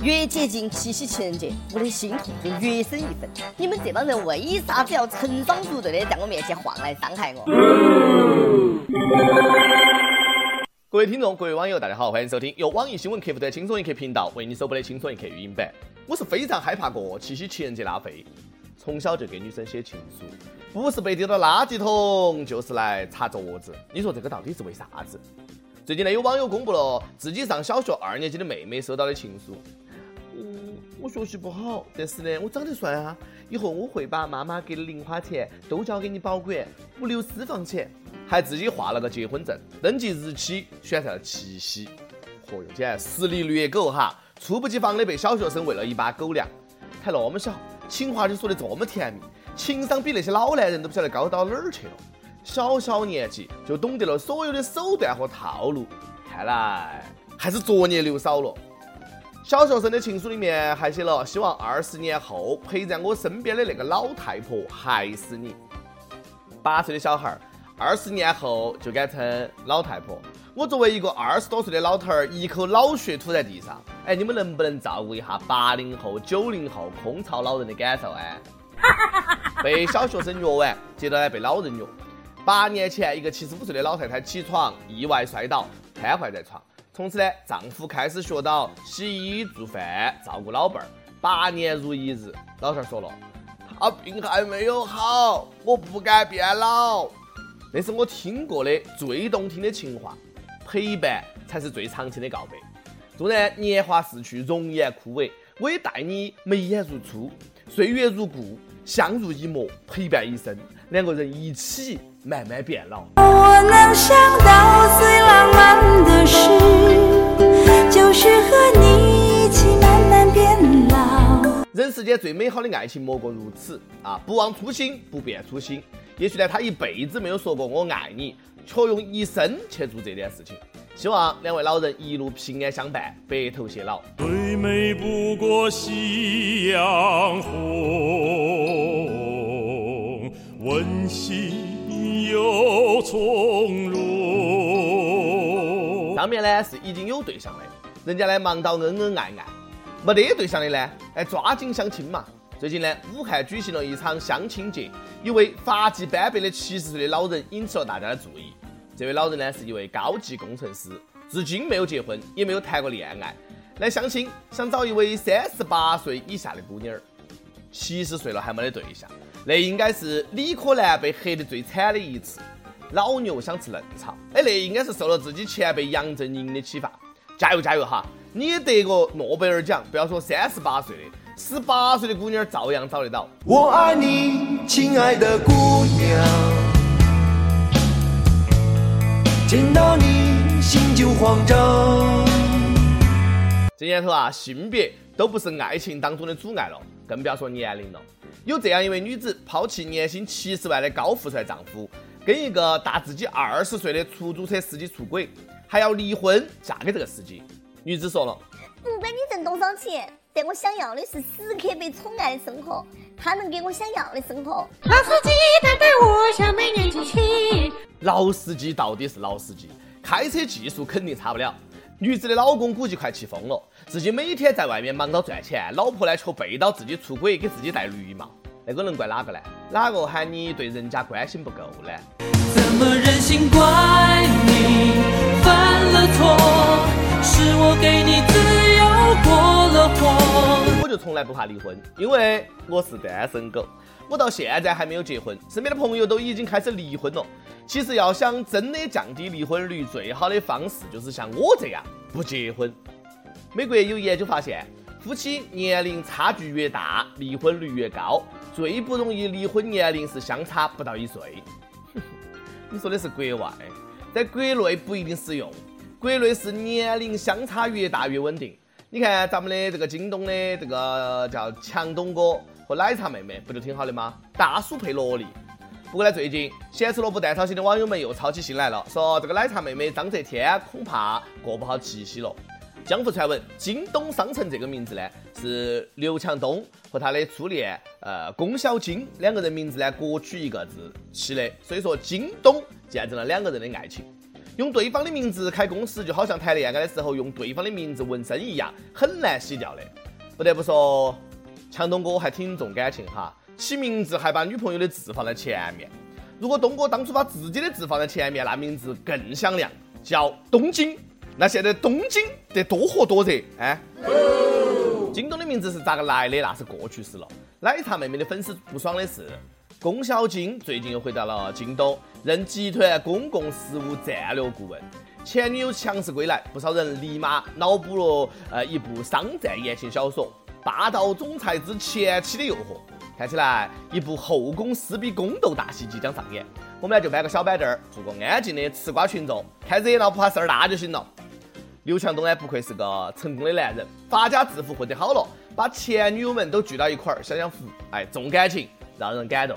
越接近七夕情人节，我的心痛就越深一分。你们这帮人为啥子要成双入对的在我面前晃来伤害我？各位听众，各位网友，大家好，欢迎收听由网易新闻客户端轻松一刻频道为你首播的轻松一刻语音版。我是非常害怕过七夕情人节拉菲，从小就给女生写情书，不是被丢到垃圾桶，就是来擦桌子。你说这个到底是为啥子？最近呢，有网友公布了自己上小学二年级的妹妹收到的情书。我学习不好，但是呢，我长得帅啊！以后我会把妈妈给的零花钱都交给你保管，不留私房钱。还自己画了个结婚证，登记日期选在了七夕。嚯哟，简直实力虐狗哈！猝不及防的被小学生喂了一把狗粮，还那么小，情话就说的这么甜蜜，情商比那些老男人都不晓得高到哪儿去了。小小年纪就懂得了所有的手段和套路，看来还是作业留少了。小学生的情书里面还写了，希望二十年后陪在我身边的那个老太婆还是你。八岁的小孩儿，二十年后就敢称老太婆。我作为一个二十多岁的老头儿，一口老血吐在地上。哎，你们能不能照顾一下八零后、九零后空巢老人的感受啊？被小学生虐完，接着呢被老人虐。八年前，一个七十五岁的老太太起床意外摔倒，瘫痪在床。从此呢，丈夫开始学到洗衣做饭，照顾老伴儿，八年如一日。老汉儿说了，他病还没有好，我不敢变老。那是我听过的最动听的情话，陪伴才是最长情的告白。纵然年华逝去，容颜枯萎，我也待你眉眼如初，岁月如故，相濡以沫，陪伴一生，两个人一起慢慢变老。我能想到最浪漫的事。就是和你一起慢慢变老人世间最美好的爱情莫过如此啊！不忘初心，不变初心。也许呢，他一辈子没有说过我爱你，却用一生去做这件事情。希望两位老人一路平安相伴，白头偕老。最美不过夕阳红，温馨又从容。上面呢是已经有对象的，人家呢忙到恩恩爱爱。没得对象的呢，哎，抓紧相亲嘛！最近呢，武汉举行了一场相亲节，一位发际斑白的七十岁的老人引起了大家的注意。这位老人呢，是一位高级工程师，至今没有结婚，也没有谈过恋爱。来相亲，想找一位三十八岁以下的姑娘儿。七十岁了还没得对象，那应该是李可男被黑的最惨的一次。老牛想吃嫩草，哎，那应该是受了自己前辈杨振宁的启发。加油加油哈！你也得个诺贝尔奖，不要说三十八岁的，十八岁的姑娘照样找得到。我爱你，亲爱的姑娘，见到你心就慌张。这年头啊，性别都不是爱情当中的阻碍了，更不要说年龄了。有这样一位女子，抛弃年薪七十万的高富帅丈夫，跟一个大自己二十岁的出租车司机出轨，还要离婚嫁给这个司机。女子说了：“不管你挣多少钱，但我想要的是时刻被宠爱的生活。他能给我想要的生活。”老司机带带我向每年继续。老司机到底是老司机，开车技术肯定差不了。女子的老公估计快气疯了，自己每天在外面忙到赚钱，老婆呢却背到自己出轨，给自己戴绿帽。那个能怪哪个呢？哪个喊你对人家关心不够呢？怎么忍心怪你犯了错？是我给你自由过了火。就从来不怕离婚，因为我是单身狗。我到现在还没有结婚，身边的朋友都已经开始离婚了。其实要想真的降低离婚率，最好的方式就是像我这样不结婚。美国有研究发现，夫妻年龄差距越大，离婚率越高。最不容易离婚年龄是相差不到一岁。你说的是国外，在国内不一定适用。国内是年龄相差越大越稳定。你看咱们的这个京东的这个叫强东哥和奶茶妹妹，不就挺好的吗？大叔配萝莉。不过呢，最近咸吃萝卜淡操心的网友们又操起心来了，说这个奶茶妹妹张泽天恐怕过不好七夕了。江湖传闻，京东商城这个名字呢，是刘强东和他的初恋呃龚小金两个人名字呢各取一个字起的，所以说京东见证了两个人的爱情。用对方的名字开公司，就好像谈恋爱的时候用对方的名字纹身一样，很难洗掉的。不得不说，强东哥还挺重感情哈，起名字还把女朋友的字放在前面。如果东哥当初把自己的字放在前面，那名字更响亮，叫东京。那现在东京得多火多热哎。京东的名字是咋个来的？那是过去式了。奶茶妹妹的粉丝不爽的是。龚小金最近又回到了京东，任集团公共事务战略顾问。前女友强势归来，不少人立马脑补了呃一部商战言情小说《霸道总裁之前妻的诱惑》。看起来一部后宫撕逼宫斗大戏即将上演。我们呢就搬个小板凳儿，做个安静的吃瓜群众，看热闹不怕事儿大就行了。刘强东呢不愧是个成功的男人，发家致富混得好了，把前女友们都聚到一块儿享享福，哎，重感情。让人感动，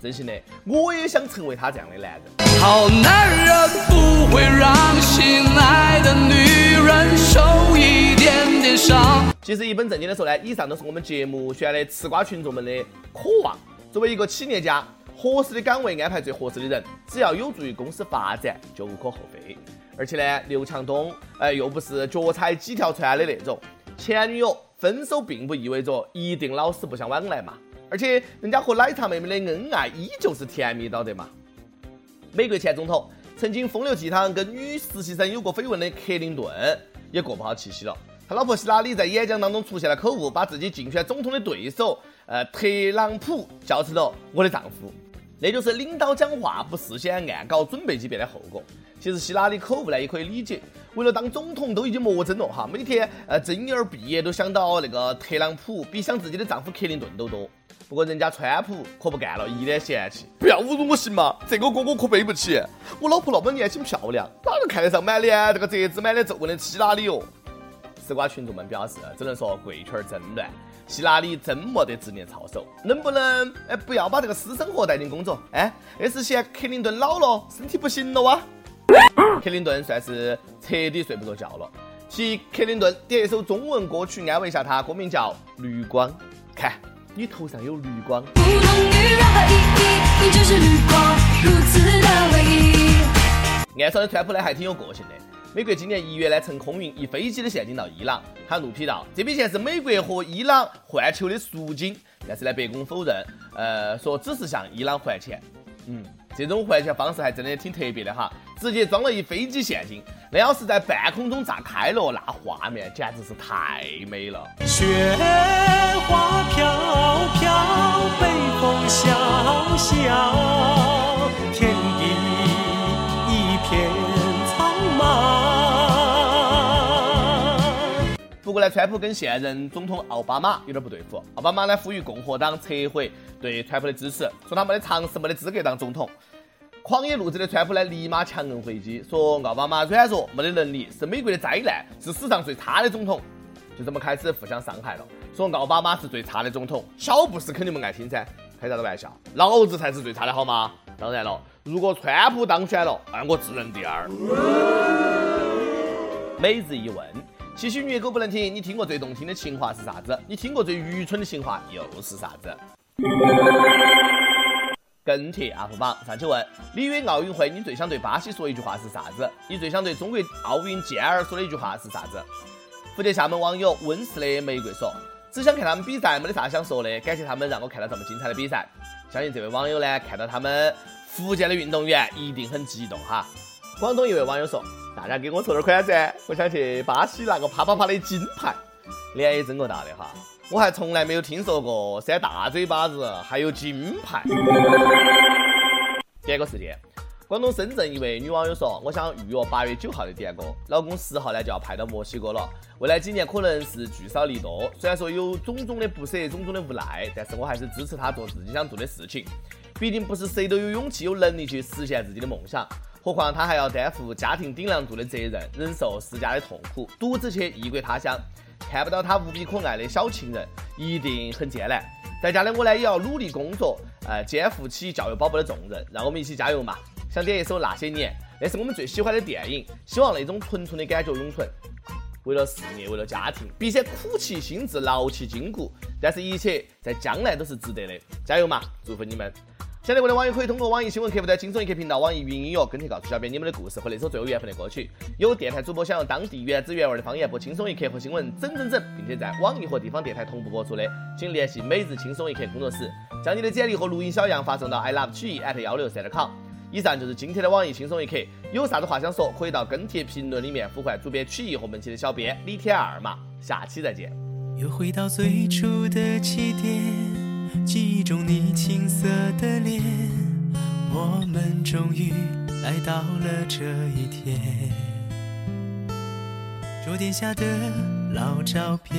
真心的，我也想成为他这样的男人。好男人不会让心爱的女人受一点点伤。其实一本正经的说呢，以上都是我们节目选的吃瓜群众们的渴望。作为一个企业家，合适的岗位安排最合适的人，只要有助于公司发展，就无可厚非。而且呢，刘强东，哎，又不是脚踩几条船的那种。前女友分手，并不意味着一定老死不相往来嘛。而且人家和奶茶妹妹的恩爱依旧是甜蜜到的嘛。美国前总统曾经风流倜傥跟女实习生有过绯闻的克林顿也过不好气息了。他老婆希拉里在演讲当中出现了口误，把自己竞选总统的对手呃特朗普叫成了我的丈夫，那就是领导讲话不事先暗搞准备即变的后果。其实希拉里口误呢也可以理解，为了当总统都已经魔怔了哈，每天呃睁眼闭眼都想到那个特朗普，比想自己的丈夫克林顿都多。不过人家川普可不干了，一脸嫌弃，不要侮辱我行吗？这个锅我可背不起。我老婆那么年轻漂亮，哪能看得上满脸这个褶子满脸皱纹的希拉里哦？吃瓜群众们表示，只能说贵圈真乱，希拉里真没得执念操守，能不能哎不要把这个私生活带进工作？哎，那是嫌克林顿老了，身体不行了哇？克林顿算是彻底睡不着觉了，替克林顿点一首中文歌曲安慰一下他，歌名叫《绿光》，看。你头上有绿光。不同于任何意义，你就是绿光，如此的唯一。岸上的川普呢还挺有个性的。美国今年一月呢乘空运一飞机的现金到伊朗，他怒批道：“这笔钱是美国和伊朗换球的赎金。”但是呢，白宫否认，呃，说只是向伊朗还钱。嗯，这种还钱方式还真的挺特别的哈，直接装了一飞机现金。那要是在半空中炸开了，那画面简直是太美了。雪花飘飘，北风萧萧，天地一片苍茫。不过呢，川普跟现任总统奥巴马有点不对付。奥巴马呢呼吁共和党撤回对川普的支持，说他没得常识，没得资格当总统。狂野路子的川普呢，立马强硬回击，说奥巴马软弱，没得能力，是美国的灾难，是史上最差的总统。就这么开始互相伤害了，说奥巴马是最差的总统，小布什肯定不爱听噻，开啥子玩笑？老子才是最差的好吗？当然了，如果川普当选了，那，我自认第二。每日一问：七夕虐狗不能听，你听过最动听的情话是啥子？你听过最愚蠢的情话又是啥子？跟帖 UP 榜上去问：里约奥运会，你最想对巴西说一句话是啥子？你最想对中国奥运健儿说的一句话是啥子？福建厦门网友温室的玫瑰说：只想看他们比赛，没得啥想说的。感谢他们让我看到这么精彩的比赛。相信这位网友呢，看到他们福建的运动员一定很激动哈。广东一位网友说：大家给我凑点款噻，我想去巴西拿个啪啪啪的金牌。脸也真够大的哈。我还从来没有听说过扇大嘴巴子还有金牌。点个时间，广东深圳一位女网友说：“我想预约八月九号的点歌，老公十号呢就要派到墨西哥了。未来几年可能是聚少离多，虽然说有种种的不舍，种种的无奈，但是我还是支持他做自己想做的事情。毕竟不是谁都有勇气、有能力去实现自己的梦想，何况他还要担负家庭顶梁柱的责任，忍受世家的痛苦，独自去异国他乡。”看不到他无比可爱的小情人，一定很艰难。在家的我呢，也要努力工作，呃，肩负起教育宝宝的重任。让我们一起加油嘛！想点一首《那些年》，那是我们最喜欢的电影，希望那种纯纯的感觉永存。为了事业，为了家庭，必先苦其心志，劳其筋骨，但是一切在将来都是值得的。加油嘛！祝福你们！现在，我的网友可以通过网易新闻客户端“轻松一刻”频道、网易云音乐跟帖告诉小编你们的故事和那首最有缘分的歌曲。有电台主播想用当地原汁原味的方言播《轻松一刻》和新闻整整整，并且在网易和地方电台同步播出的，请联系每日轻松一刻工作室，将你的简历和录音小样发送到 i love 曲艺 at 幺六三点 com。以上就是今天的网易轻松一刻，有啥子话想说，可以到跟帖评论里面呼唤主编曲艺和本期的小编李天二嘛。下期再见。又回到最初的起点，记忆中你青涩的脸。我们终于来到了这一天，桌垫下的老照片，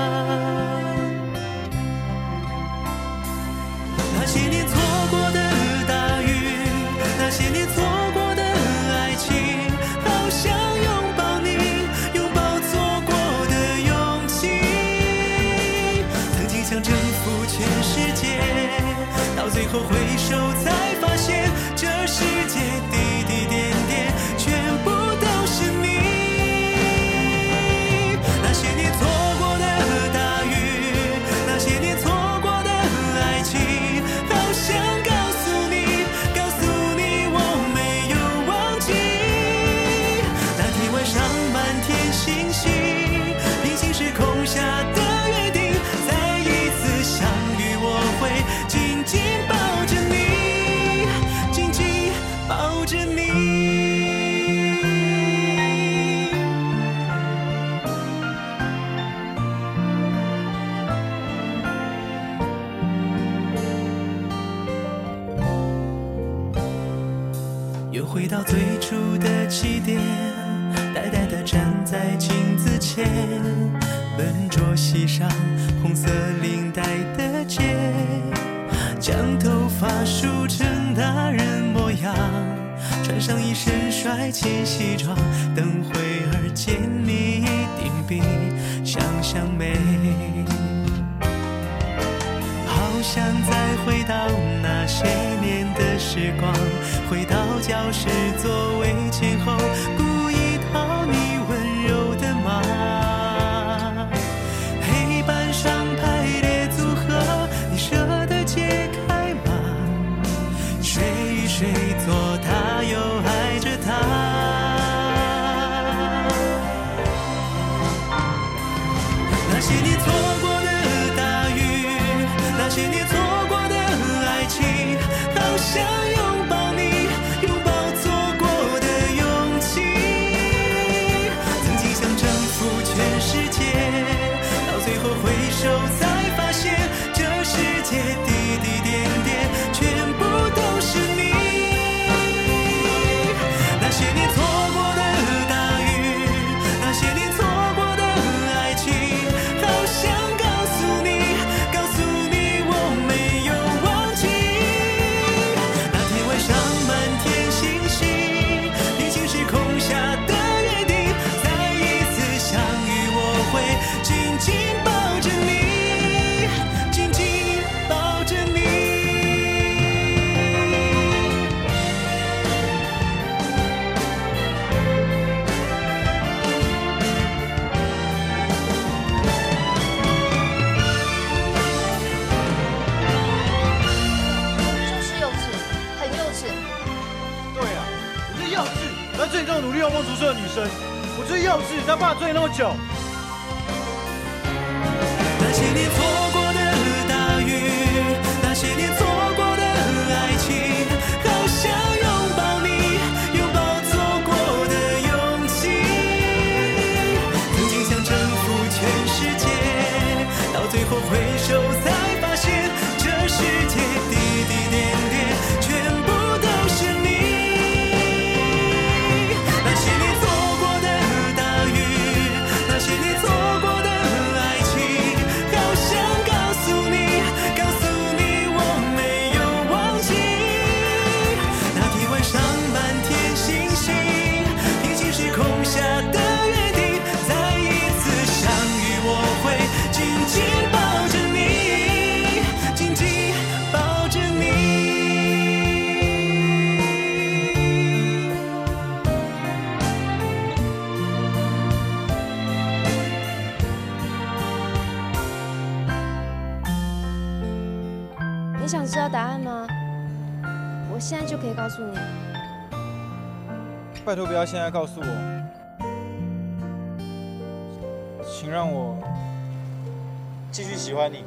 些年错过的大雨，那些年错过的爱情，好想拥抱你，拥抱错过的勇气。曾经想征服全世界。到最后回首，最初的起点，呆呆地站在镜子前，笨拙系上红色领带的结，将头发梳成大人模样，穿上一身帅气西装，等会儿见你一定比想象美。好想再回到那些年的时光。回到教室座位前后，最重努力用梦读书的女生，我最幼稚，让爸追那么久。那些年想知道答案吗？我现在就可以告诉你。拜托不要现在告诉我，请让我继续喜欢你。